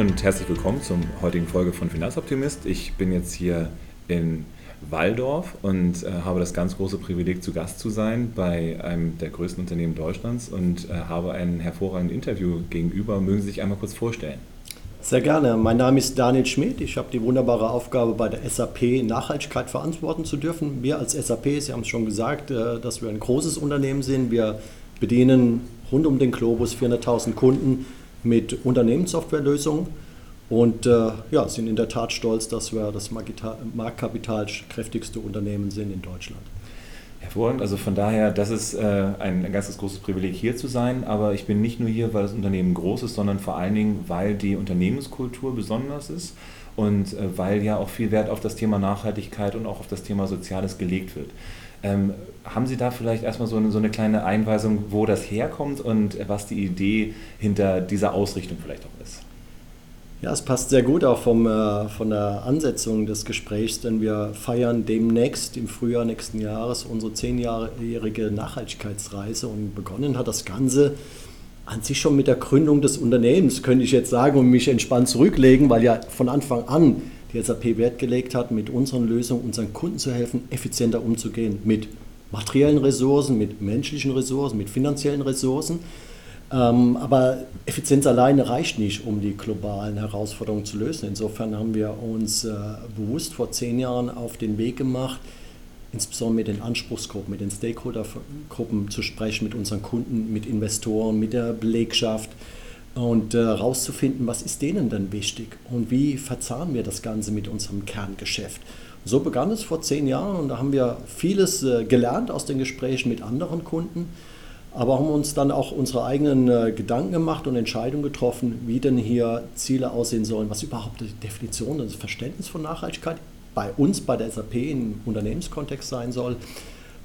Und herzlich willkommen zum heutigen Folge von Finanzoptimist. Ich bin jetzt hier in Waldorf und äh, habe das ganz große Privileg, zu Gast zu sein bei einem der größten Unternehmen Deutschlands und äh, habe ein hervorragendes Interview gegenüber. Mögen Sie sich einmal kurz vorstellen? Sehr gerne. Mein Name ist Daniel Schmidt. Ich habe die wunderbare Aufgabe, bei der SAP Nachhaltigkeit verantworten zu dürfen. Wir als SAP, Sie haben es schon gesagt, äh, dass wir ein großes Unternehmen sind. Wir bedienen rund um den Globus 400.000 Kunden mit Unternehmenssoftwarelösungen und äh, ja, sind in der Tat stolz, dass wir das marktkapitalkräftigste Unternehmen sind in Deutschland. Hervorragend, also von daher, das ist äh, ein, ganz großes Privileg hier zu sein, aber ich bin nicht nur hier, weil das Unternehmen groß ist, sondern vor allen Dingen, weil die Unternehmenskultur besonders ist und äh, weil ja auch viel Wert auf das Thema Nachhaltigkeit und auch auf das Thema Soziales gelegt wird. Ähm, haben Sie da vielleicht erstmal so eine, so eine kleine Einweisung, wo das herkommt und was die Idee hinter dieser Ausrichtung vielleicht auch ist? Ja, es passt sehr gut auch vom, äh, von der Ansetzung des Gesprächs, denn wir feiern demnächst im Frühjahr nächsten Jahres unsere zehnjährige Nachhaltigkeitsreise und begonnen hat das Ganze an sich schon mit der Gründung des Unternehmens, könnte ich jetzt sagen, und mich entspannt zurücklegen, weil ja von Anfang an die SAP Wert gelegt hat, mit unseren Lösungen unseren Kunden zu helfen, effizienter umzugehen mit materiellen Ressourcen, mit menschlichen Ressourcen, mit finanziellen Ressourcen ähm, aber Effizienz alleine reicht nicht, um die globalen Herausforderungen zu lösen. Insofern haben wir uns äh, bewusst vor zehn Jahren auf den Weg gemacht, insbesondere mit den Anspruchsgruppen, mit den Stakeholdergruppen zu sprechen, mit unseren Kunden, mit Investoren, mit der Belegschaft und äh, was ist denen denn wichtig und wie verzahnen wir das Ganze mit unserem Kerngeschäft. So begann es vor zehn Jahren und da haben wir vieles äh, gelernt aus den Gesprächen mit anderen Kunden aber haben uns dann auch unsere eigenen äh, Gedanken gemacht und Entscheidungen getroffen, wie denn hier Ziele aussehen sollen, was überhaupt die Definition, das Verständnis von Nachhaltigkeit bei uns, bei der SAP im Unternehmenskontext sein soll.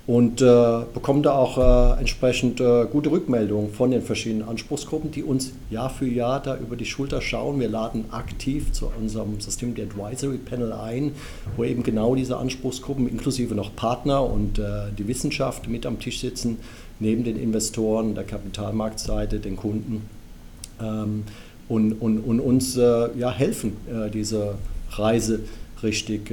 Und äh, bekommen da auch äh, entsprechend äh, gute Rückmeldungen von den verschiedenen Anspruchsgruppen, die uns Jahr für Jahr da über die Schulter schauen. Wir laden aktiv zu unserem System der Advisory Panel ein, wo eben genau diese Anspruchsgruppen inklusive noch Partner und äh, die Wissenschaft mit am Tisch sitzen neben den Investoren, der Kapitalmarktseite, den Kunden ähm, und, und, und, uns äh, ja, helfen, äh, diese Reise richtig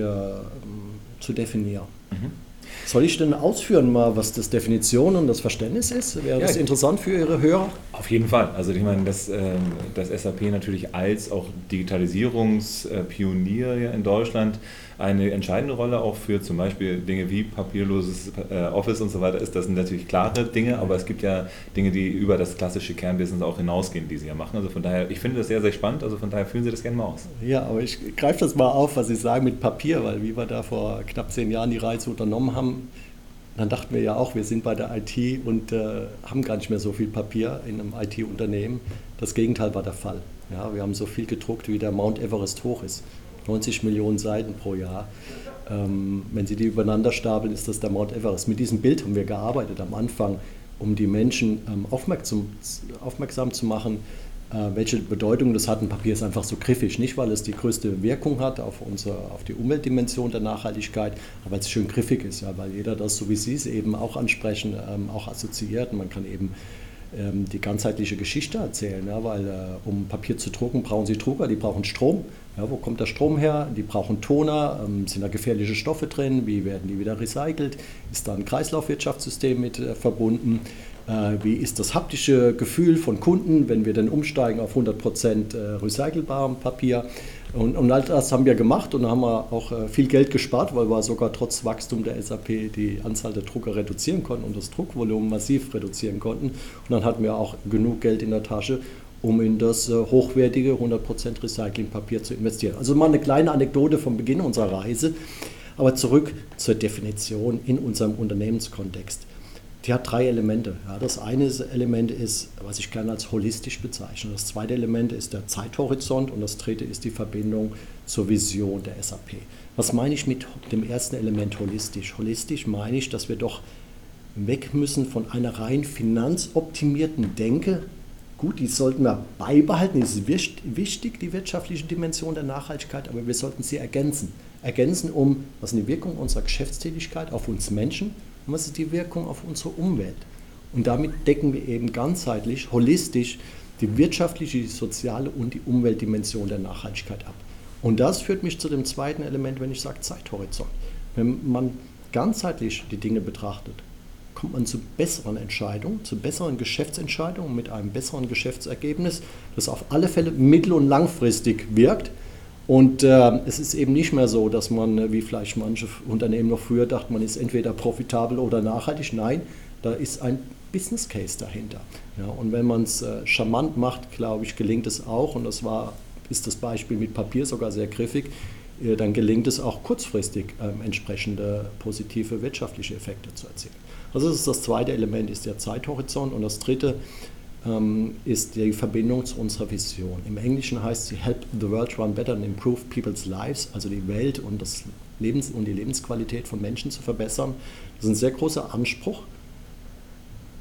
zu definieren. Mhm. Soll ich denn ausführen mal, was das Definition und das Verständnis ist? Wäre ja, das interessant für Ihre Hörer? Auf jeden Fall. Also ich meine, dass ähm, das SAP natürlich als auch Digitalisierungspionier in Deutschland eine entscheidende Rolle auch für zum Beispiel Dinge wie papierloses äh, Office und so weiter ist. Das sind natürlich klare Dinge, aber es gibt ja Dinge, die über das klassische Kernbusiness auch hinausgehen, die Sie ja machen. Also von daher, ich finde das sehr, sehr spannend. Also von daher fühlen Sie das gerne mal aus. Ja, aber ich greife das mal auf, was Sie sagen mit Papier, weil wie wir da vor knapp zehn Jahren die Reise unternommen haben, dann dachten wir ja auch, wir sind bei der IT und äh, haben gar nicht mehr so viel Papier in einem IT-Unternehmen. Das Gegenteil war der Fall. Ja, wir haben so viel gedruckt, wie der Mount Everest hoch ist. 90 Millionen Seiten pro Jahr. Ähm, wenn Sie die übereinander stapeln, ist das der Mount Everest. Mit diesem Bild haben wir gearbeitet am Anfang, um die Menschen ähm, aufmerksam, aufmerksam zu machen, äh, welche Bedeutung das hat. Ein Papier ist einfach so griffig, nicht weil es die größte Wirkung hat auf, unsere, auf die Umweltdimension der Nachhaltigkeit, aber weil es schön griffig ist, ja, weil jeder das, so wie Sie es eben auch ansprechen, ähm, auch assoziiert. Man kann eben die ganzheitliche Geschichte erzählen, ja, weil äh, um Papier zu drucken, brauchen Sie Drucker, die brauchen Strom. Ja, wo kommt der Strom her? Die brauchen Toner. Ähm, sind da gefährliche Stoffe drin? Wie werden die wieder recycelt? Ist da ein Kreislaufwirtschaftssystem mit äh, verbunden? Äh, wie ist das haptische Gefühl von Kunden, wenn wir dann umsteigen auf 100% äh, recycelbarem Papier? Und, und, all das haben wir gemacht und haben wir auch äh, viel Geld gespart, weil wir sogar trotz Wachstum der SAP die Anzahl der Drucker reduzieren konnten und das Druckvolumen massiv reduzieren konnten. Und dann hatten wir auch genug Geld in der Tasche, um in das hochwertige 100% Recyclingpapier zu investieren. Also mal eine kleine Anekdote vom Beginn unserer Reise. Aber zurück zur Definition in unserem Unternehmenskontext. Die hat drei Elemente. Ja, das eine Element ist, was ich gerne als holistisch bezeichne. Das zweite Element ist der Zeithorizont und das dritte ist die Verbindung zur Vision der SAP. Was meine ich mit dem ersten Element holistisch? Holistisch meine ich, dass wir doch weg müssen von einer rein finanzoptimierten Denke Gut, die sollten wir beibehalten, das ist wichtig, die wirtschaftliche Dimension der Nachhaltigkeit, aber wir sollten sie ergänzen. Ergänzen um, was ist die Wirkung unserer Geschäftstätigkeit auf uns Menschen und was ist die Wirkung auf unsere Umwelt. Und damit decken wir eben ganzheitlich, holistisch die wirtschaftliche, die soziale und die Umweltdimension der Nachhaltigkeit ab. Und das führt mich zu dem zweiten Element, wenn ich sage Zeithorizont. Wenn man ganzheitlich die Dinge betrachtet, kommt man zu besseren Entscheidungen, zu besseren Geschäftsentscheidungen mit einem besseren Geschäftsergebnis, das auf alle Fälle mittel- und langfristig wirkt. Und äh, es ist eben nicht mehr so, dass man, äh, wie vielleicht manche Unternehmen noch früher dachten, man ist entweder profitabel oder nachhaltig. Nein, da ist ein Business Case dahinter. Ja, und wenn man es äh, charmant macht, glaube ich, gelingt es auch. Und das war, ist das Beispiel mit Papier sogar sehr griffig äh, dann gelingt es auch kurzfristig ähm, entsprechende positive wirtschaftliche Effekte zu erzielen. Also das ist das zweite Element, ist der Zeithorizont und das dritte ist die Verbindung zu unserer Vision. Im Englischen heißt sie Help the World Run Better and Improve People's Lives, also die Welt und, das Lebens und die Lebensqualität von Menschen zu verbessern. Das ist ein sehr großer Anspruch.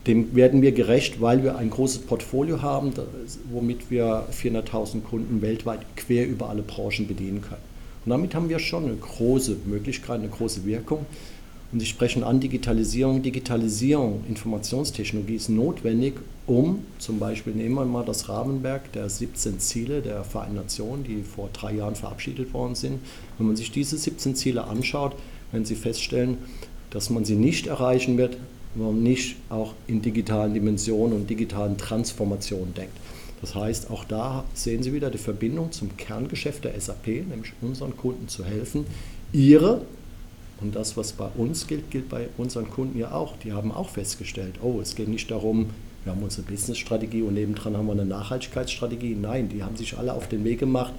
Dem werden wir gerecht, weil wir ein großes Portfolio haben, womit wir 400.000 Kunden weltweit quer über alle Branchen bedienen können. Und damit haben wir schon eine große Möglichkeit, eine große Wirkung. Und Sie sprechen an Digitalisierung. Digitalisierung, Informationstechnologie ist notwendig, um zum Beispiel, nehmen wir mal das Rahmenwerk der 17 Ziele der Vereinten Nationen, die vor drei Jahren verabschiedet worden sind. Wenn man sich diese 17 Ziele anschaut, werden Sie feststellen, dass man sie nicht erreichen wird, wenn man nicht auch in digitalen Dimensionen und digitalen Transformationen denkt. Das heißt, auch da sehen Sie wieder die Verbindung zum Kerngeschäft der SAP, nämlich unseren Kunden zu helfen, ihre, und das, was bei uns gilt, gilt bei unseren Kunden ja auch. Die haben auch festgestellt, oh, es geht nicht darum, wir haben unsere Business-Strategie und nebendran haben wir eine Nachhaltigkeitsstrategie. Nein, die haben sich alle auf den Weg gemacht,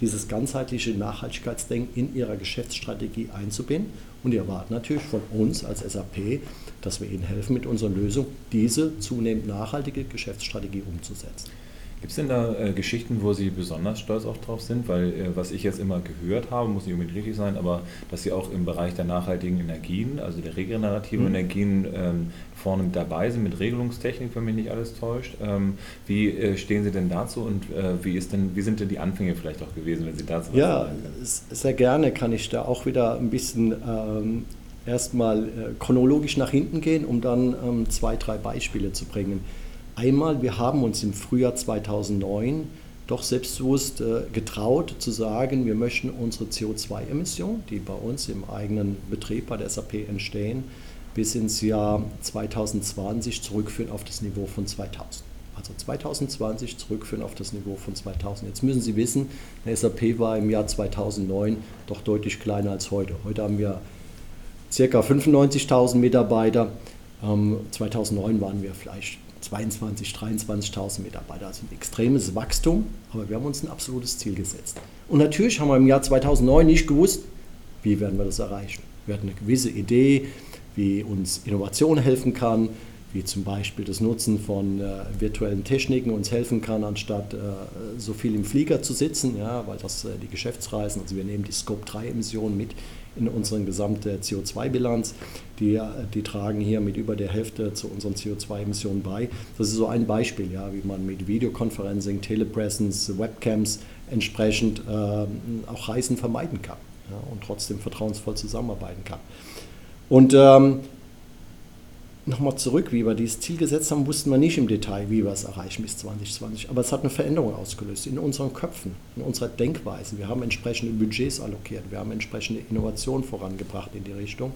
dieses ganzheitliche Nachhaltigkeitsdenken in ihrer Geschäftsstrategie einzubinden. Und die erwarten natürlich von uns als SAP, dass wir ihnen helfen, mit unserer Lösung diese zunehmend nachhaltige Geschäftsstrategie umzusetzen. Gibt es denn da äh, Geschichten, wo Sie besonders stolz auch drauf sind? Weil äh, was ich jetzt immer gehört habe, muss nicht unbedingt richtig sein, aber dass Sie auch im Bereich der nachhaltigen Energien, also der regenerativen mhm. Energien, ähm, vorne dabei sind mit Regelungstechnik, wenn mich nicht alles täuscht. Ähm, wie äh, stehen Sie denn dazu und äh, wie, ist denn, wie sind denn die Anfänge vielleicht auch gewesen, wenn Sie dazu Ja, sagen? sehr gerne kann ich da auch wieder ein bisschen ähm, erstmal äh, chronologisch nach hinten gehen, um dann ähm, zwei, drei Beispiele zu bringen. Einmal, wir haben uns im Frühjahr 2009 doch selbstbewusst äh, getraut zu sagen, wir möchten unsere CO2-Emissionen, die bei uns im eigenen Betrieb bei der SAP entstehen, bis ins Jahr 2020 zurückführen auf das Niveau von 2000. Also 2020 zurückführen auf das Niveau von 2000. Jetzt müssen Sie wissen, eine SAP war im Jahr 2009 doch deutlich kleiner als heute. Heute haben wir ca. 95.000 Mitarbeiter. 2009 ähm, waren wir vielleicht 22.000, 23.000 Mitarbeiter. Also ein extremes Wachstum, aber wir haben uns ein absolutes Ziel gesetzt. Und natürlich haben wir im Jahr 2009 nicht gewusst, wie werden wir das erreichen. Wir hatten eine gewisse Idee, wie uns Innovation helfen kann, wie zum Beispiel das Nutzen von äh, virtuellen Techniken uns helfen kann, anstatt äh, so viel im Flieger zu sitzen, ja, weil das äh, die Geschäftsreisen, also wir nehmen die Scope-3-Emissionen mit in unseren gesamte CO2-Bilanz. Die, die tragen hier mit über der Hälfte zu unseren CO2-Emissionen bei. Das ist so ein Beispiel, ja, wie man mit Videoconferencing, Telepresence, Webcams entsprechend äh, auch Reisen vermeiden kann ja, und trotzdem vertrauensvoll zusammenarbeiten kann. Und ähm, nochmal zurück, wie wir dieses Ziel gesetzt haben, wussten wir nicht im Detail, wie wir es erreichen bis 2020. Aber es hat eine Veränderung ausgelöst in unseren Köpfen, in unserer Denkweise. Wir haben entsprechende Budgets allokiert, wir haben entsprechende Innovationen vorangebracht in die Richtung.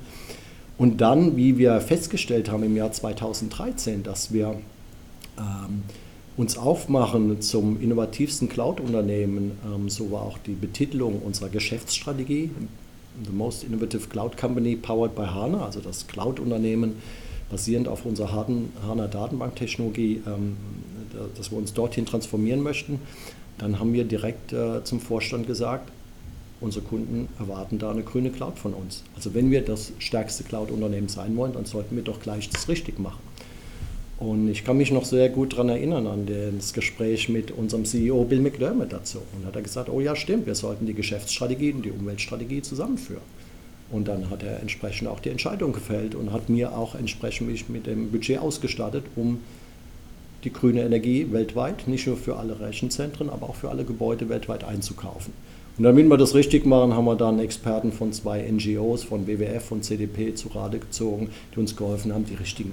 Und dann, wie wir festgestellt haben im Jahr 2013, dass wir ähm, uns aufmachen zum innovativsten Cloud-Unternehmen, ähm, so war auch die Betitelung unserer Geschäftsstrategie, The Most Innovative Cloud Company Powered by HANA, also das Cloud-Unternehmen, basierend auf unserer HANA Datenbanktechnologie, ähm, dass wir uns dorthin transformieren möchten, dann haben wir direkt äh, zum Vorstand gesagt, unsere Kunden erwarten da eine grüne Cloud von uns. Also wenn wir das stärkste Cloud-Unternehmen sein wollen, dann sollten wir doch gleich das richtig machen. Und ich kann mich noch sehr gut daran erinnern, an das Gespräch mit unserem CEO Bill McDermott dazu. Und hat er gesagt, oh ja, stimmt, wir sollten die Geschäftsstrategie und die Umweltstrategie zusammenführen. Und dann hat er entsprechend auch die Entscheidung gefällt und hat mir auch entsprechend mich mit dem Budget ausgestattet, um die grüne Energie weltweit, nicht nur für alle Rechenzentren, aber auch für alle Gebäude weltweit einzukaufen. Und damit wir das richtig machen, haben wir dann Experten von zwei NGOs, von WWF und CDP zu Rate gezogen, die uns geholfen haben, die richtigen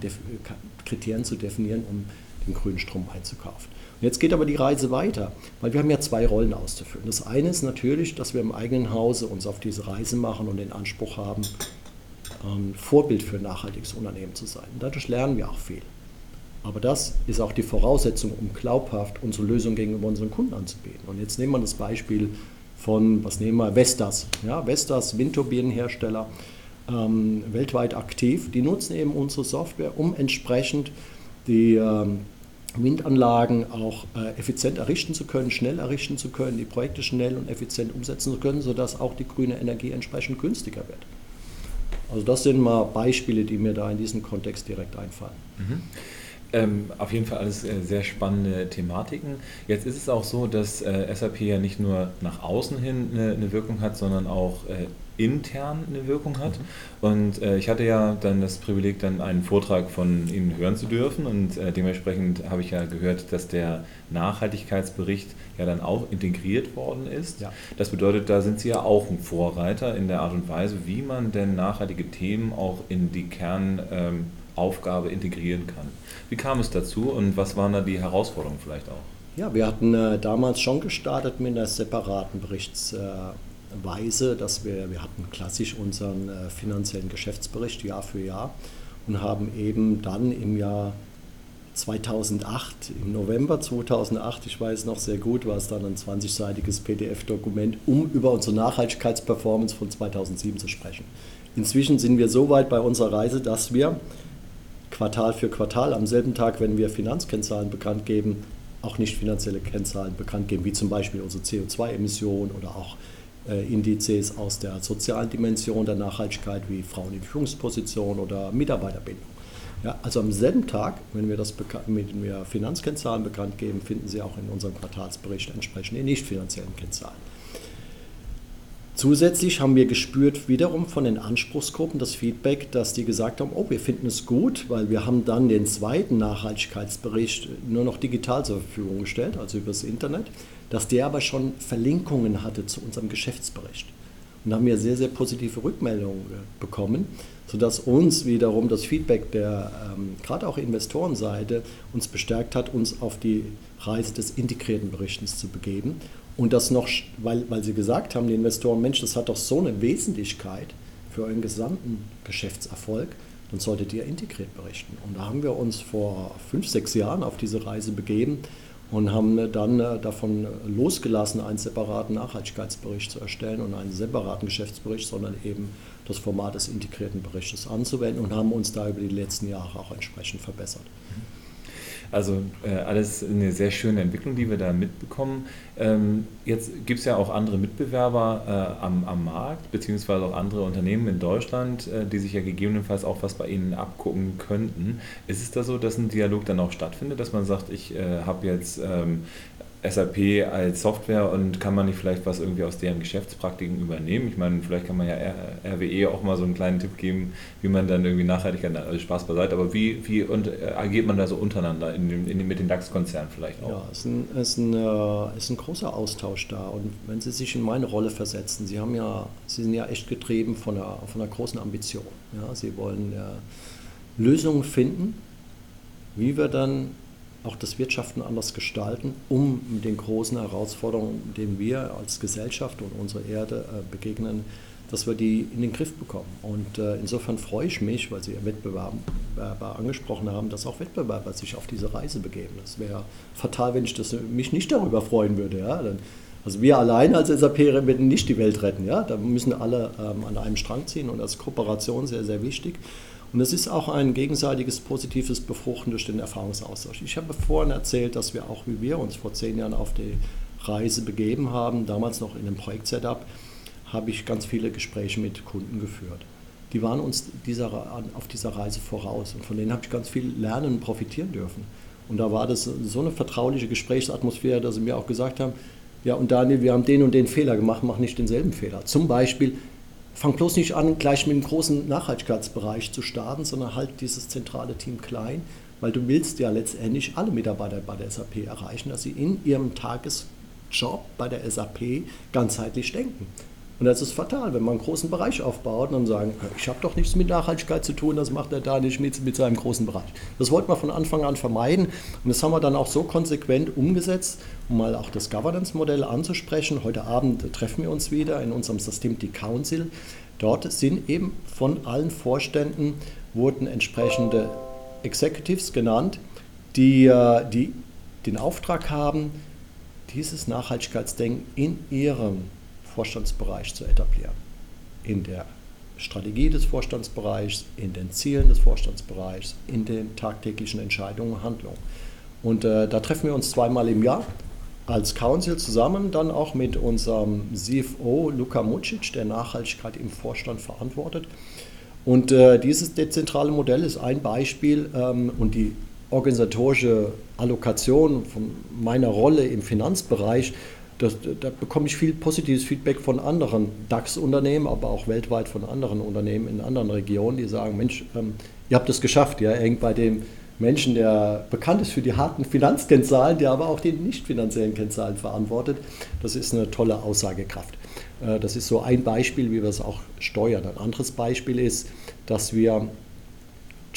Kriterien zu definieren, um den grünen Strom einzukaufen. Jetzt geht aber die Reise weiter, weil wir haben ja zwei Rollen auszufüllen. Das eine ist natürlich, dass wir im eigenen Hause uns auf diese Reise machen und den Anspruch haben, ähm, Vorbild für ein nachhaltiges Unternehmen zu sein. Und dadurch lernen wir auch viel. Aber das ist auch die Voraussetzung, um glaubhaft unsere Lösung gegenüber unseren Kunden anzubieten. Und jetzt nehmen wir das Beispiel von, was nehmen wir, Vestas. Ja, Vestas, Windturbinenhersteller, ähm, weltweit aktiv. Die nutzen eben unsere Software, um entsprechend die ähm, Windanlagen auch äh, effizient errichten zu können, schnell errichten zu können, die Projekte schnell und effizient umsetzen zu können, sodass auch die grüne Energie entsprechend günstiger wird. Also das sind mal Beispiele, die mir da in diesem Kontext direkt einfallen. Mhm. Ähm, auf jeden Fall alles äh, sehr spannende Thematiken. Jetzt ist es auch so, dass äh, SAP ja nicht nur nach außen hin eine, eine Wirkung hat, sondern auch äh, intern eine Wirkung hat. Mhm. Und äh, ich hatte ja dann das Privileg, dann einen Vortrag von Ihnen hören zu dürfen. Und äh, dementsprechend habe ich ja gehört, dass der Nachhaltigkeitsbericht ja dann auch integriert worden ist. Ja. Das bedeutet, da sind Sie ja auch ein Vorreiter in der Art und Weise, wie man denn nachhaltige Themen auch in die Kern ähm, integrieren kann. Wie kam es dazu und was waren da die Herausforderungen vielleicht auch? Ja, wir hatten äh, damals schon gestartet mit einer separaten Berichtsweise, dass wir, wir hatten klassisch unseren äh, finanziellen Geschäftsbericht Jahr für Jahr und haben eben dann im Jahr 2008, im November 2008, ich weiß noch sehr gut, war es dann ein 20-seitiges PDF-Dokument, um über unsere Nachhaltigkeitsperformance von 2007 zu sprechen. Inzwischen sind wir so weit bei unserer Reise, dass wir Quartal für Quartal am selben Tag, wenn wir Finanzkennzahlen bekannt geben, auch nicht finanzielle Kennzahlen bekannt geben, wie zum Beispiel unsere CO2-Emissionen oder auch Indizes aus der sozialen Dimension der Nachhaltigkeit wie Frauen in Führungspositionen oder Mitarbeiterbindung. Ja, also am selben Tag, wenn wir, das wenn wir Finanzkennzahlen bekannt geben, finden Sie auch in unserem Quartalsbericht entsprechende nicht finanziellen Kennzahlen. Zusätzlich haben wir gespürt wiederum von den Anspruchsgruppen das Feedback, dass die gesagt haben, oh, wir finden es gut, weil wir haben dann den zweiten Nachhaltigkeitsbericht nur noch digital zur Verfügung gestellt, also übers Internet, dass der aber schon Verlinkungen hatte zu unserem Geschäftsbericht. Und haben wir sehr, sehr positive Rückmeldungen bekommen, sodass uns wiederum das Feedback der ähm, gerade auch Investorenseite uns bestärkt hat, uns auf die Reise des integrierten Berichtens zu begeben und das noch, weil, weil sie gesagt haben, die Investoren, Mensch, das hat doch so eine Wesentlichkeit für euren gesamten Geschäftserfolg, dann solltet ihr integriert berichten. Und da haben wir uns vor fünf, sechs Jahren auf diese Reise begeben und haben dann äh, davon losgelassen, einen separaten Nachhaltigkeitsbericht zu erstellen und einen separaten Geschäftsbericht, sondern eben das Format des integrierten Berichtes anzuwenden und haben uns da über die letzten Jahre auch entsprechend verbessert. Also äh, alles eine sehr schöne Entwicklung, die wir da mitbekommen. Ähm, jetzt gibt es ja auch andere Mitbewerber äh, am, am Markt, beziehungsweise auch andere Unternehmen in Deutschland, äh, die sich ja gegebenenfalls auch was bei Ihnen abgucken könnten. Ist es da so, dass ein Dialog dann auch stattfindet, dass man sagt, ich äh, habe jetzt ähm, SAP als Software und kann man nicht vielleicht was irgendwie aus deren Geschäftspraktiken übernehmen? Ich meine, vielleicht kann man ja RWE auch mal so einen kleinen Tipp geben, wie man dann irgendwie Nachhaltigkeit, also Spaß beiseite, aber wie, wie und, äh, agiert man da so untereinander in dem, in mit den DAX-Konzernen vielleicht auch? Ja, es ist ein, ist, ein, äh, ist ein großer Austausch da und wenn Sie sich in meine Rolle versetzen, Sie haben ja, Sie sind ja echt getrieben von einer, von einer großen Ambition. Ja? Sie wollen ja Lösungen finden, wie wir dann auch das Wirtschaften anders gestalten, um den großen Herausforderungen, denen wir als Gesellschaft und unsere Erde äh, begegnen, dass wir die in den Griff bekommen. Und äh, insofern freue ich mich, weil Sie Wettbewerber angesprochen haben, dass auch Wettbewerber sich auf diese Reise begeben. Das wäre fatal, wenn ich das, mich nicht darüber freuen würde. Ja? also wir allein als SAP werden nicht die Welt retten. Ja? Da müssen alle ähm, an einem Strang ziehen und als Kooperation sehr, sehr wichtig. Und es ist auch ein gegenseitiges positives Befruchten durch den Erfahrungsaustausch. Ich habe vorhin erzählt, dass wir auch, wie wir uns vor zehn Jahren auf die Reise begeben haben, damals noch in einem Projekt-Setup, habe ich ganz viele Gespräche mit Kunden geführt. Die waren uns dieser, auf dieser Reise voraus und von denen habe ich ganz viel lernen und profitieren dürfen. Und da war das so eine vertrauliche Gesprächsatmosphäre, dass sie mir auch gesagt haben, ja und Daniel, wir haben den und den Fehler gemacht, mach nicht denselben Fehler. Zum Beispiel, fang bloß nicht an, gleich mit einem großen Nachhaltigkeitsbereich zu starten, sondern halt dieses zentrale Team klein, weil du willst ja letztendlich alle Mitarbeiter bei der SAP erreichen, dass sie in ihrem Tagesjob bei der SAP ganzheitlich denken. Und das ist fatal, wenn man einen großen Bereich aufbaut und dann sagen, ich habe doch nichts mit Nachhaltigkeit zu tun, das macht er da nicht mit, mit seinem großen Bereich. Das wollten wir von Anfang an vermeiden und das haben wir dann auch so konsequent umgesetzt, um mal auch das Governance-Modell anzusprechen. Heute Abend treffen wir uns wieder in unserem Systemity Council. Dort sind eben von allen Vorständen wurden entsprechende Executives genannt, die, äh, die den Auftrag haben, dieses Nachhaltigkeitsdenken in ihrem Vorstandsbereich zu etablieren. In der Strategie des Vorstandsbereichs, in den Zielen des Vorstandsbereichs, in den tagtäglichen Entscheidungen und Handlungen. Und äh, da treffen wir uns zweimal im Jahr als Council zusammen, dann auch mit unserem CFO Luka Mucic, der Nachhaltigkeit im Vorstand verantwortet. Und äh, dieses dezentrale Modell ist ein Beispiel ähm, und die organisatorische Allokation von meiner Rolle im Finanzbereich das, da bekomme ich viel positives Feedback von anderen DAX-Unternehmen, aber auch weltweit von anderen Unternehmen in anderen Regionen, die sagen, Mensch, ähm, ihr habt es geschafft, ja, eng bei dem Menschen, der bekannt ist für die harten Finanzkennzahlen, der aber auch die nicht finanziellen Kennzahlen verantwortet. Das ist eine tolle Aussagekraft. Äh, das ist so ein Beispiel, wie wir es auch steuern. Ein anderes Beispiel ist, dass wir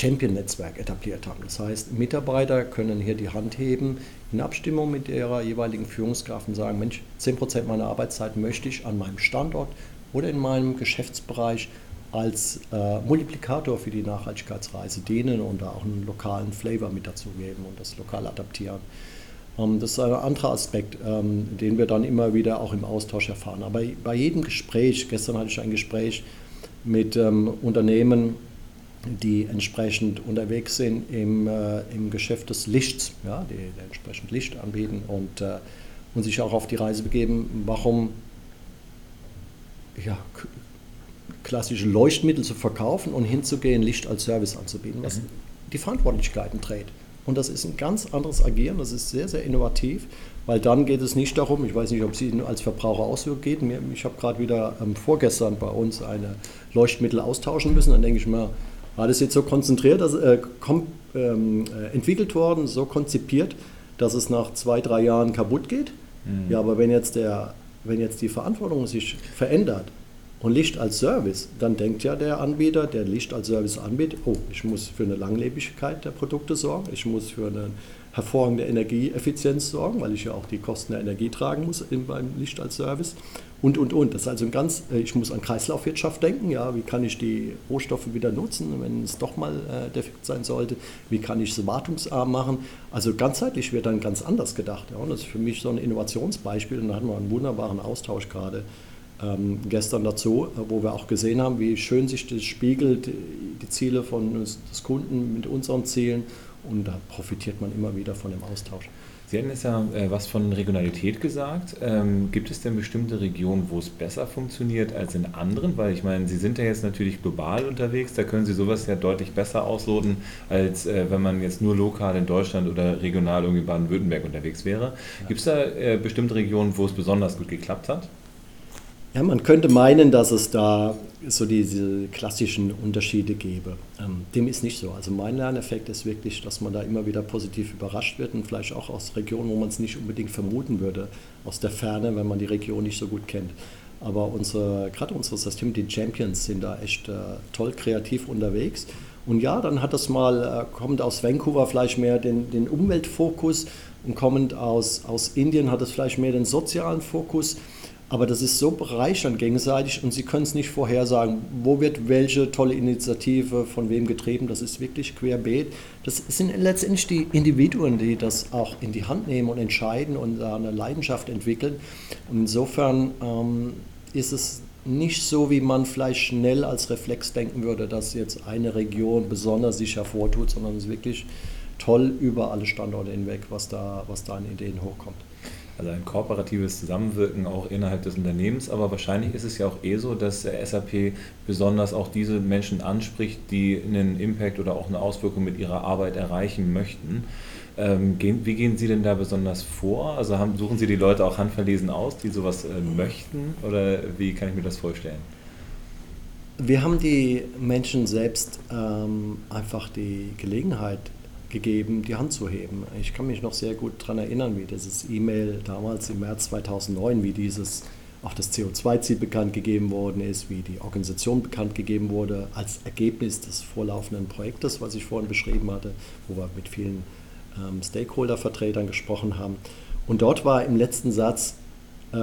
Champion-Netzwerk etabliert haben. Das heißt, Mitarbeiter können hier die Hand heben in Abstimmung mit ihrer jeweiligen Führungskraft und sagen, Mensch, 10% meiner Arbeitszeit möchte ich an meinem Standort oder in meinem Geschäftsbereich als äh, Multiplikator für die Nachhaltigkeitsreise dienen und da auch einen lokalen Flavor mit dazu geben und das lokal adaptieren. Ähm, das ist ein anderer Aspekt, ähm, den wir dann immer wieder auch im Austausch erfahren. Aber bei jedem Gespräch, gestern hatte ich ein Gespräch mit ähm, Unternehmen, die entsprechend unterwegs sind im, äh, im Geschäft des Lichts, ja, die, die entsprechend Licht anbieten und, äh, und sich auch auf die Reise begeben, warum ja, klassische Leuchtmittel zu verkaufen und hinzugehen, Licht als Service anzubieten, was mhm. die Verantwortlichkeiten trägt. Und das ist ein ganz anderes Agieren, das ist sehr, sehr innovativ, weil dann geht es nicht darum, ich weiß nicht, ob es Ihnen als Verbraucher auch so geht, ich habe gerade wieder ähm, vorgestern bei uns eine Leuchtmittel austauschen müssen, dann denke ich mir, war das jetzt so konzentriert, also, äh, kom, ähm, äh, entwickelt worden, so konzipiert, dass es nach zwei, drei Jahren kaputt geht. Mhm. Ja, aber wenn jetzt, der, wenn jetzt die Verantwortung sich verändert und Licht als Service, dann denkt ja der Anbieter, der Licht als Service anbietet, oh, ich muss für eine Langlebigkeit der Produkte sorgen, ich muss für eine hervorragende Energieeffizienz sorgen, weil ich ja auch die Kosten der Energie tragen muss beim Licht als Service und, und, und. Das ist also ein ganz, äh, ich muss an Kreislaufwirtschaft denken, ja, wie kann ich die Rohstoffe wieder nutzen, wenn es doch mal äh, defekt sein sollte, wie kann ich es wartungsarm machen. Also ganzheitlich wird dann ganz anders gedacht. Ja, und das ist für mich so ein Innovationsbeispiel und da hatten wir einen wunderbaren Austausch gerade ähm, gestern dazu, äh, wo wir auch gesehen haben, wie schön sich das spiegelt, die Ziele von des Kunden mit unseren Zielen und da profitiert man immer wieder von dem Austausch. Sie hatten jetzt ja äh, was von Regionalität gesagt. Ähm, gibt es denn bestimmte Regionen, wo es besser funktioniert als in anderen? Weil ich meine, Sie sind ja jetzt natürlich global unterwegs, da können Sie sowas ja deutlich besser ausloten, als äh, wenn man jetzt nur lokal in Deutschland oder regional irgendwie Baden-Württemberg unterwegs wäre. Gibt es da äh, bestimmte Regionen, wo es besonders gut geklappt hat? Ja, man könnte meinen, dass es da so diese klassischen Unterschiede gäbe. Ähm, dem ist nicht so. Also mein Lerneffekt ist wirklich, dass man da immer wieder positiv überrascht wird und vielleicht auch aus Regionen, wo man es nicht unbedingt vermuten würde, aus der Ferne, wenn man die Region nicht so gut kennt. Aber unsere, gerade unsere System, die Champions, sind da echt äh, toll kreativ unterwegs. Und ja, dann hat das mal, äh, kommt aus Vancouver vielleicht mehr den, den Umweltfokus und kommend aus, aus Indien hat es vielleicht mehr den sozialen Fokus. Aber das ist so bereichernd gegenseitig und Sie können es nicht vorhersagen, wo wird welche tolle Initiative von wem getrieben. Das ist wirklich querbeet. Das sind letztendlich die Individuen, die das auch in die Hand nehmen und entscheiden und da eine Leidenschaft entwickeln. Und insofern ähm, ist es nicht so, wie man vielleicht schnell als Reflex denken würde, dass jetzt eine Region besonders sich hervortut, sondern es ist wirklich toll über alle Standorte hinweg, was da, was da an Ideen hochkommt. Also ein kooperatives Zusammenwirken auch innerhalb des Unternehmens, aber wahrscheinlich ist es ja auch eh so, dass SAP besonders auch diese Menschen anspricht, die einen Impact oder auch eine Auswirkung mit ihrer Arbeit erreichen möchten. Ähm, wie gehen Sie denn da besonders vor? Also suchen Sie die Leute auch handverlesen aus, die sowas äh, möchten oder wie kann ich mir das vorstellen? Wir haben die Menschen selbst ähm, einfach die Gelegenheit gegeben, die Hand zu heben. Ich kann mich noch sehr gut daran erinnern, wie dieses E-Mail damals im März 2009, wie dieses auch das CO2-Ziel bekannt gegeben worden ist, wie die Organisation bekannt gegeben wurde, als Ergebnis des vorlaufenden Projektes, was ich vorhin beschrieben hatte, wo wir mit vielen ähm, Stakeholder-Vertretern gesprochen haben. Und dort war im letzten Satz äh,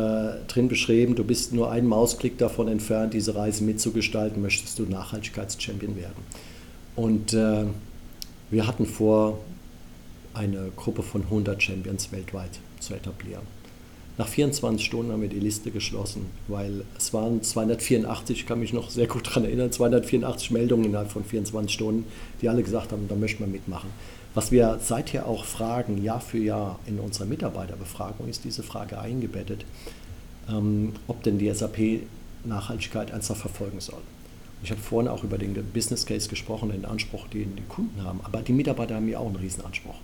drin beschrieben, du bist nur einen Mausklick davon entfernt, diese Reise mitzugestalten, möchtest du Nachhaltigkeitschampion werden. Und äh, wir hatten vor, eine Gruppe von 100 Champions weltweit zu etablieren. Nach 24 Stunden haben wir die Liste geschlossen, weil es waren 284, ich kann mich noch sehr gut daran erinnern, 284 Meldungen innerhalb von 24 Stunden, die alle gesagt haben, da möchten wir mitmachen. Was wir seither auch fragen, Jahr für Jahr in unserer Mitarbeiterbefragung, ist diese Frage eingebettet, ähm, ob denn die SAP Nachhaltigkeit ernsthaft verfolgen soll. Ich habe vorhin auch über den Business Case gesprochen, den Anspruch, den die Kunden haben. Aber die Mitarbeiter haben ja auch einen Riesenanspruch.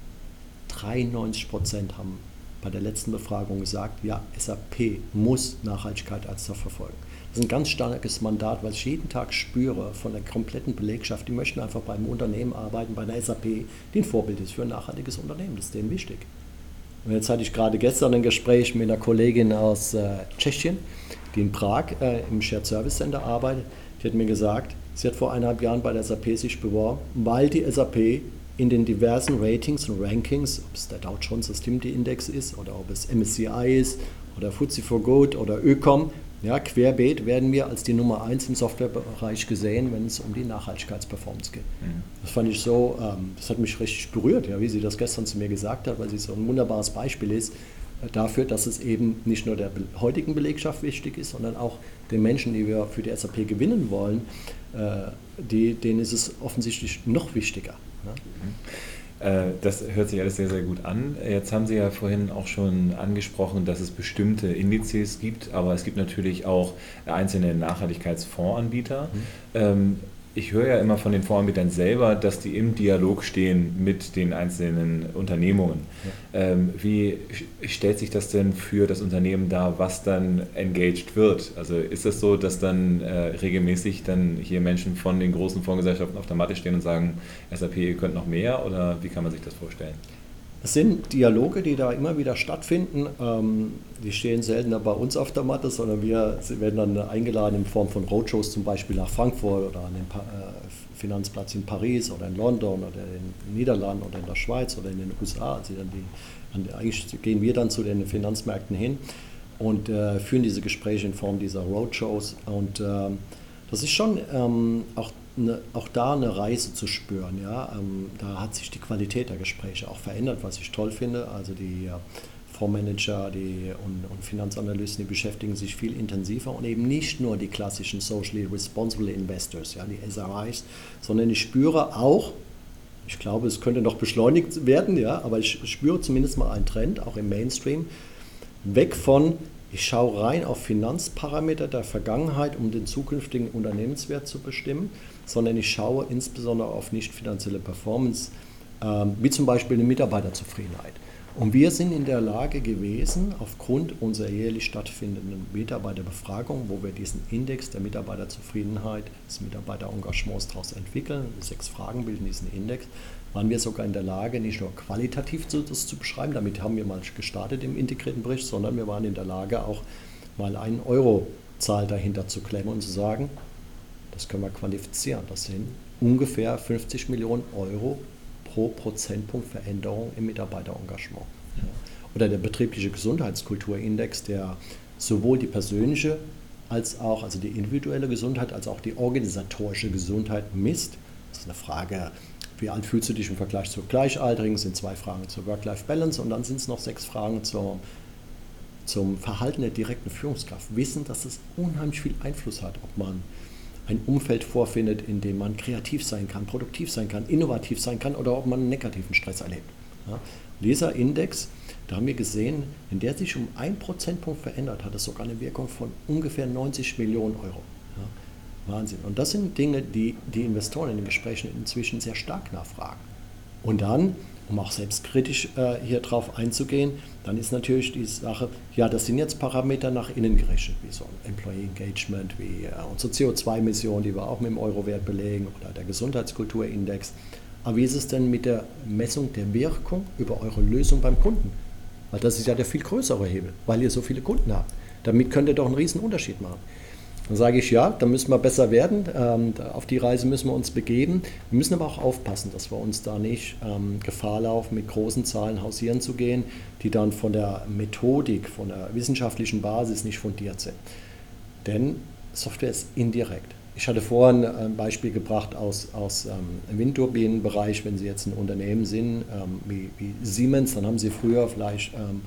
93 Prozent haben bei der letzten Befragung gesagt, ja, SAP muss Nachhaltigkeit als verfolgen. Das ist ein ganz starkes Mandat, was ich jeden Tag spüre von der kompletten Belegschaft. Die möchten einfach beim Unternehmen arbeiten, bei der SAP, die ein Vorbild ist für ein nachhaltiges Unternehmen. Das ist denen wichtig. Und jetzt hatte ich gerade gestern ein Gespräch mit einer Kollegin aus äh, Tschechien, die in Prag äh, im Shared Service Center arbeitet. Die hat mir gesagt, sie hat vor eineinhalb Jahren bei der SAP sich beworben, weil die SAP in den diversen Ratings und Rankings, ob es der Dow Jones Sustainability Index ist oder ob es MSCI ist oder FTSE for Good oder Ökom, ja, querbeet werden wir als die Nummer eins im Softwarebereich gesehen, wenn es um die Nachhaltigkeitsperformance geht. Mhm. Das fand ich so, ähm, das hat mich richtig berührt, ja, wie sie das gestern zu mir gesagt hat, weil sie so ein wunderbares Beispiel ist dafür, dass es eben nicht nur der heutigen Belegschaft wichtig ist, sondern auch den Menschen, die wir für die SAP gewinnen wollen, äh, die, denen ist es offensichtlich noch wichtiger. Ne? Äh, das hört sich alles sehr, sehr gut an. Jetzt haben Sie ja vorhin auch schon angesprochen, dass es bestimmte Indizes gibt, aber es gibt natürlich auch einzelne Nachhaltigkeitsfondsanbieter. Mhm. Ich höre ja immer von den Voranbietern selber, dass die im Dialog stehen mit den einzelnen Unternehmungen. Ja. Ähm, wie stellt sich das denn für das Unternehmen dar, was dann engaged wird? Also ist es das so, dass dann äh, regelmäßig dann hier Menschen von den großen Fondsgesellschaften auf der Matte stehen und sagen, SAP, ihr könnt noch mehr oder wie kann man sich das vorstellen? Es sind Dialoge, die da immer wieder stattfinden. Ähm, die stehen seltener bei uns auf der Matte, sondern wir werden dann eingeladen in Form von Roadshows zum Beispiel nach Frankfurt oder an den äh, Finanzplatz in Paris oder in London oder in den Niederlanden oder in der Schweiz oder in den USA. Also dann die, eigentlich gehen wir dann zu den Finanzmärkten hin und äh, führen diese Gespräche in Form dieser Roadshows. Und äh, das ist schon ähm, auch eine, auch da eine Reise zu spüren. Ja? Ähm, da hat sich die Qualität der Gespräche auch verändert, was ich toll finde. Also die äh, Fondsmanager die, und, und, Finanzanalysten, die beschäftigen sich viel intensiver und eben nicht nur die klassischen Socially Responsible Investors, ja, die SRIs, sondern ich spüre auch, ich glaube, es könnte noch beschleunigt werden, ja, aber ich spüre zumindest mal einen Trend, auch im Mainstream, weg von ich schaue rein auf Finanzparameter der Vergangenheit, um den zukünftigen Unternehmenswert zu bestimmen, sondern ich schaue insbesondere auf nicht finanzielle Performance, ähm, wie zum Beispiel eine Mitarbeiterzufriedenheit. Und wir sind in der Lage gewesen, aufgrund unserer jährlich stattfindenden Mitarbeiterbefragung, wo wir diesen Index der Mitarbeiterzufriedenheit, des Mitarbeiterengagements daraus entwickeln, sechs Fragen bilden diesen Index, waren wir sogar in der Lage, nicht nur qualitativ das zu beschreiben, damit haben wir mal gestartet im integrierten Bericht, sondern wir waren in der Lage, auch mal einen Eurozahl dahinter zu klemmen und zu sagen, das können wir qualifizieren. Das sind ungefähr 50 Millionen Euro pro Prozentpunkt Veränderung im Mitarbeiterengagement. Oder der betriebliche Gesundheitskulturindex, der sowohl die persönliche als auch, also die individuelle Gesundheit, als auch die organisatorische Gesundheit misst. Das ist eine Frage, wie alt fühlst du dich im Vergleich zu Gleichaltrigen, sind zwei Fragen zur Work-Life-Balance und dann sind es noch sechs Fragen zur, zum Verhalten der direkten Führungskraft. Wissen, dass es unheimlich viel Einfluss hat, ob man ein Umfeld vorfindet, in dem man kreativ sein kann, produktiv sein kann, innovativ sein kann oder ob man einen negativen Stress erlebt. Ja. Dieser Index, da haben wir gesehen, wenn der sich um einen Prozentpunkt verändert, hat es sogar eine Wirkung von ungefähr 90 Millionen Euro. Ja. Wahnsinn. Und das sind Dinge, die die Investoren in den Gesprächen inzwischen sehr stark nachfragen. Und dann um auch selbstkritisch äh, hier drauf einzugehen, dann ist natürlich die Sache, ja, das sind jetzt Parameter nach innen gerichtet, wie so ein Employee Engagement, wie äh, unsere CO2-Emissionen, die wir auch mit dem Euro-Wert belegen, oder der Gesundheitskulturindex. Aber wie ist es denn mit der Messung der Wirkung über eure Lösung beim Kunden? Weil das ist ja der viel größere Hebel, weil ihr so viele Kunden habt. Damit könnt ihr doch einen riesen Unterschied machen. Dann sage ich, ja, da müssen wir besser werden, ähm, auf die Reise müssen wir uns begeben. Wir müssen aber auch aufpassen, dass wir uns da nicht ähm, Gefahr laufen, mit großen Zahlen hausieren zu gehen, die dann von der Methodik, von der wissenschaftlichen Basis nicht fundiert sind. Denn Software ist indirekt. Ich hatte vorhin ein Beispiel gebracht aus, aus ähm, Windturbinenbereich. Wenn Sie jetzt ein Unternehmen sind ähm, wie, wie, Siemens, dann haben Sie früher vielleicht ähm,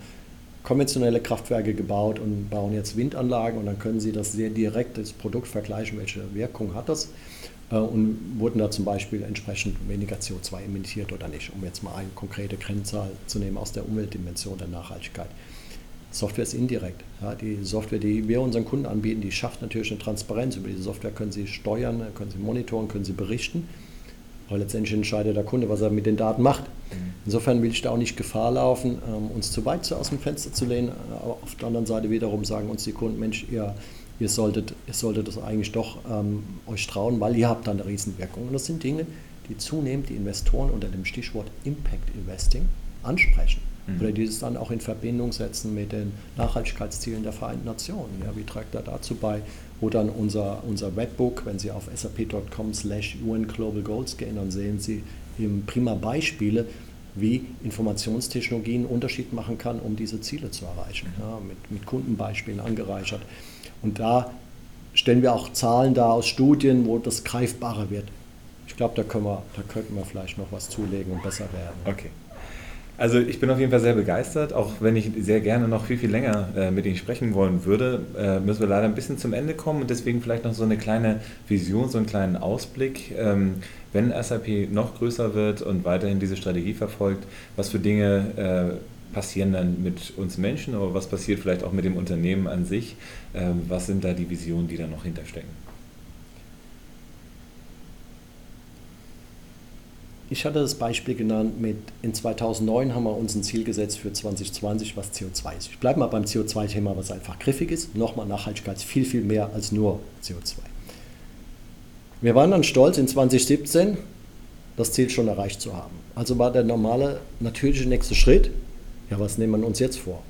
konventionelle Kraftwerke gebaut und bauen jetzt Windanlagen und dann können Sie das sehr direkt das Produkt vergleichen, welche Wirkung hat das äh, und wurden da zum Beispiel entsprechend weniger CO2 emittiert oder nicht, um jetzt mal eine konkrete Kennzahl zu nehmen aus der Umweltdimension der Nachhaltigkeit. Software ist indirekt. Ja, die Software, die wir unseren Kunden anbieten, die schafft natürlich eine Transparenz. Über diese Software können sie steuern, können sie monitoren, können sie berichten. Aber letztendlich entscheidet der Kunde, was er mit den Daten macht. Mhm. Insofern will ich da auch nicht Gefahr laufen, ähm, uns zu weit aus dem Fenster zu lehnen. Aber auf der anderen Seite wiederum sagen uns die Kunden, Mensch, ihr, ihr, solltet, ihr solltet das eigentlich doch ähm, euch trauen, weil ihr habt da eine Riesenwirkung. Und das sind Dinge, die zunehmend die Investoren unter dem Stichwort Impact Investing ansprechen. Mhm. Oder die das dann auch in Verbindung setzen mit den Nachhaltigkeitszielen der Vereinten Nationen. Ja, wie trägt er dazu bei? Wo dann unser, unser Webbook, wenn Sie auf sap.com slash UN Global Goals gehen, dann sehen Sie eben prima Beispiele, wie Informationstechnologie einen Unterschied machen kann, um diese Ziele zu erreichen. Ja, mit, mit Kundenbeispielen angereichert. Und da stellen wir auch Zahlen dar aus Studien, wo das greifbarer wird. Ich glaube, da, da könnten wir vielleicht noch was zulegen und besser werden. Okay. Also ich bin auf jeden Fall sehr begeistert, auch wenn ich sehr gerne noch viel, viel länger äh, mit Ihnen sprechen wollen würde, äh, müssen wir leider ein bisschen zum Ende kommen und deswegen vielleicht noch so eine kleine Vision, so einen kleinen Ausblick. Ähm, wenn SAP noch größer wird und weiterhin diese Strategie verfolgt, was für Dinge äh, passieren dann mit uns Menschen, aber was passiert vielleicht auch mit dem Unternehmen an sich? Ähm, was sind da die Visionen, die da noch hinterstecken? Ich hatte das Beispiel genannt mit, in 2009 haben wir uns ein Ziel gesetzt für 2020, was CO2 ist. Ich bleibe mal beim CO2-Thema, was einfach griffig ist. Nochmal Nachhaltigkeit ist viel, viel mehr als nur CO2. Wir waren dann stolz, in 2017 das Ziel schon erreicht zu haben. Also war der normale, natürliche nächste Schritt, ja, was nehmen wir uns jetzt vor?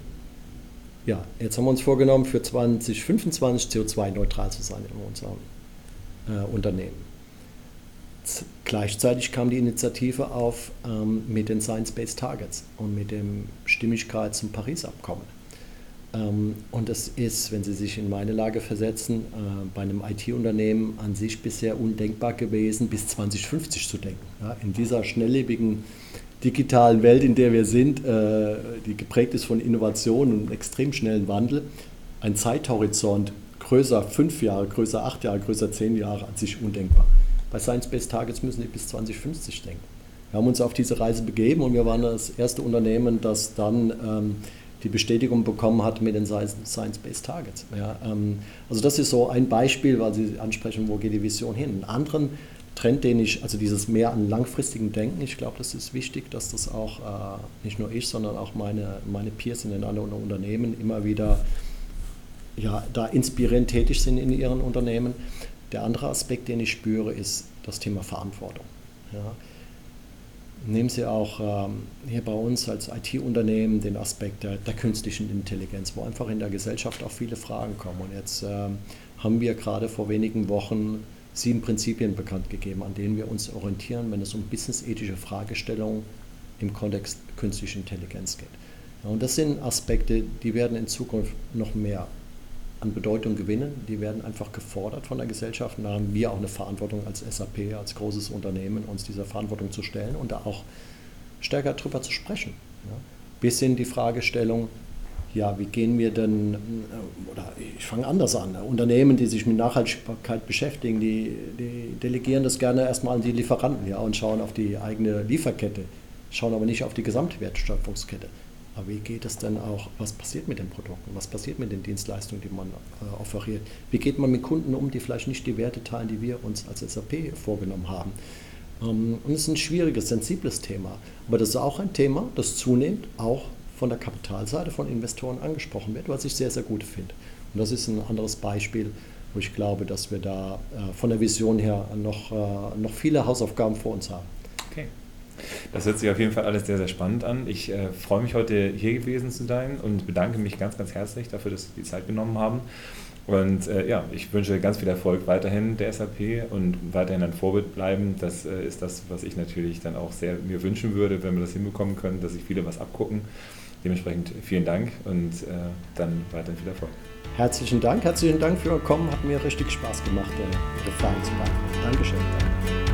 Ja, jetzt haben wir uns vorgenommen, für 2025 CO2-neutral zu sein in unserem äh, Unternehmen. Gleichzeitig kam die Initiative auf ähm, mit den Science-Based Targets und mit dem Stimmigkeit zum Paris-Abkommen. Ähm, und es ist, wenn Sie sich in meine Lage versetzen, äh, bei einem IT-Unternehmen an sich bisher undenkbar gewesen, bis 2050 zu denken. Ja, in dieser schnelllebigen digitalen Welt, in der wir sind, äh, die geprägt ist von Innovation und extrem schnellen Wandel, ein Zeithorizont größer fünf Jahre, größer acht Jahre, größer zehn Jahre an sich undenkbar bei Science-Based Targets müssen die bis 2050 denken. Wir haben uns auf diese Reise begeben und wir waren das erste Unternehmen, das dann ähm, die Bestätigung bekommen hat mit den Science-Based Targets. Ja, ähm, also das ist so ein Beispiel, weil Sie ansprechen, wo geht die Vision hin. Einen anderen Trend, den ich, also dieses mehr an langfristigen Denken, ich glaube, das ist wichtig, dass das auch äh, nicht nur ich, sondern auch meine, meine Peers in den anderen Unternehmen immer wieder ja, da inspirierend tätig sind in ihren Unternehmen. Der andere Aspekt, den ich spüre, ist das Thema Verantwortung. Ja. Nehmen Sie auch ähm, hier bei uns als IT-Unternehmen den Aspekt der, der, künstlichen Intelligenz, wo einfach in der Gesellschaft auch viele Fragen kommen. Und jetzt ähm, haben wir gerade vor wenigen Wochen sieben Prinzipien bekannt gegeben, an denen wir uns orientieren, wenn es um businessethische Fragestellungen im Kontext künstlicher Intelligenz geht. Ja, und das sind Aspekte, die werden in Zukunft noch mehr an Bedeutung gewinnen. Die werden einfach gefordert von der Gesellschaft. Und da haben wir auch eine Verantwortung als SAP, als großes Unternehmen, uns dieser Verantwortung zu stellen und da auch stärker drüber zu sprechen. Ja. Bis hin die Fragestellung, ja, wie gehen wir denn, äh, oder ich fange anders an, Unternehmen, die sich mit Nachhaltigkeit beschäftigen, die, die delegieren das gerne erstmal an die Lieferanten ja, und schauen auf die eigene Lieferkette, schauen aber nicht auf die Gesamtwertschöpfungskette. Aber wie geht es denn auch, was passiert mit den Produkten, was passiert mit den Dienstleistungen, die man äh, offeriert? Wie geht man mit Kunden um, die vielleicht nicht die Werte teilen, die wir uns als SAP vorgenommen haben? Ähm, und es ist ein schwieriges, sensibles Thema. Aber das ist auch ein Thema, das zunehmend auch von der Kapitalseite von Investoren angesprochen wird, was ich sehr, sehr gut finde. Und das ist ein anderes Beispiel, wo ich glaube, dass wir da äh, von der Vision her noch, äh, noch viele Hausaufgaben vor uns haben. Okay. Das hört sich auf jeden Fall alles sehr, sehr spannend an. Ich äh, freue mich heute hier gewesen zu sein und bedanke mich ganz, ganz herzlich dafür, dass Sie die Zeit genommen haben. Und äh, ja, ich wünsche ganz viel Erfolg weiterhin der SAP und weiterhin ein Vorbild bleiben. Das äh, ist das, was ich natürlich dann auch sehr mir wünschen würde, wenn wir das hinbekommen können, dass sich viele was abgucken. Dementsprechend vielen Dank und äh, dann weiterhin viel Erfolg. Herzlichen Dank, herzlichen Dank für Ihr Kommen. Hat mir richtig Spaß gemacht, Ihre Fragen zu beantworten. Dankeschön. Danke.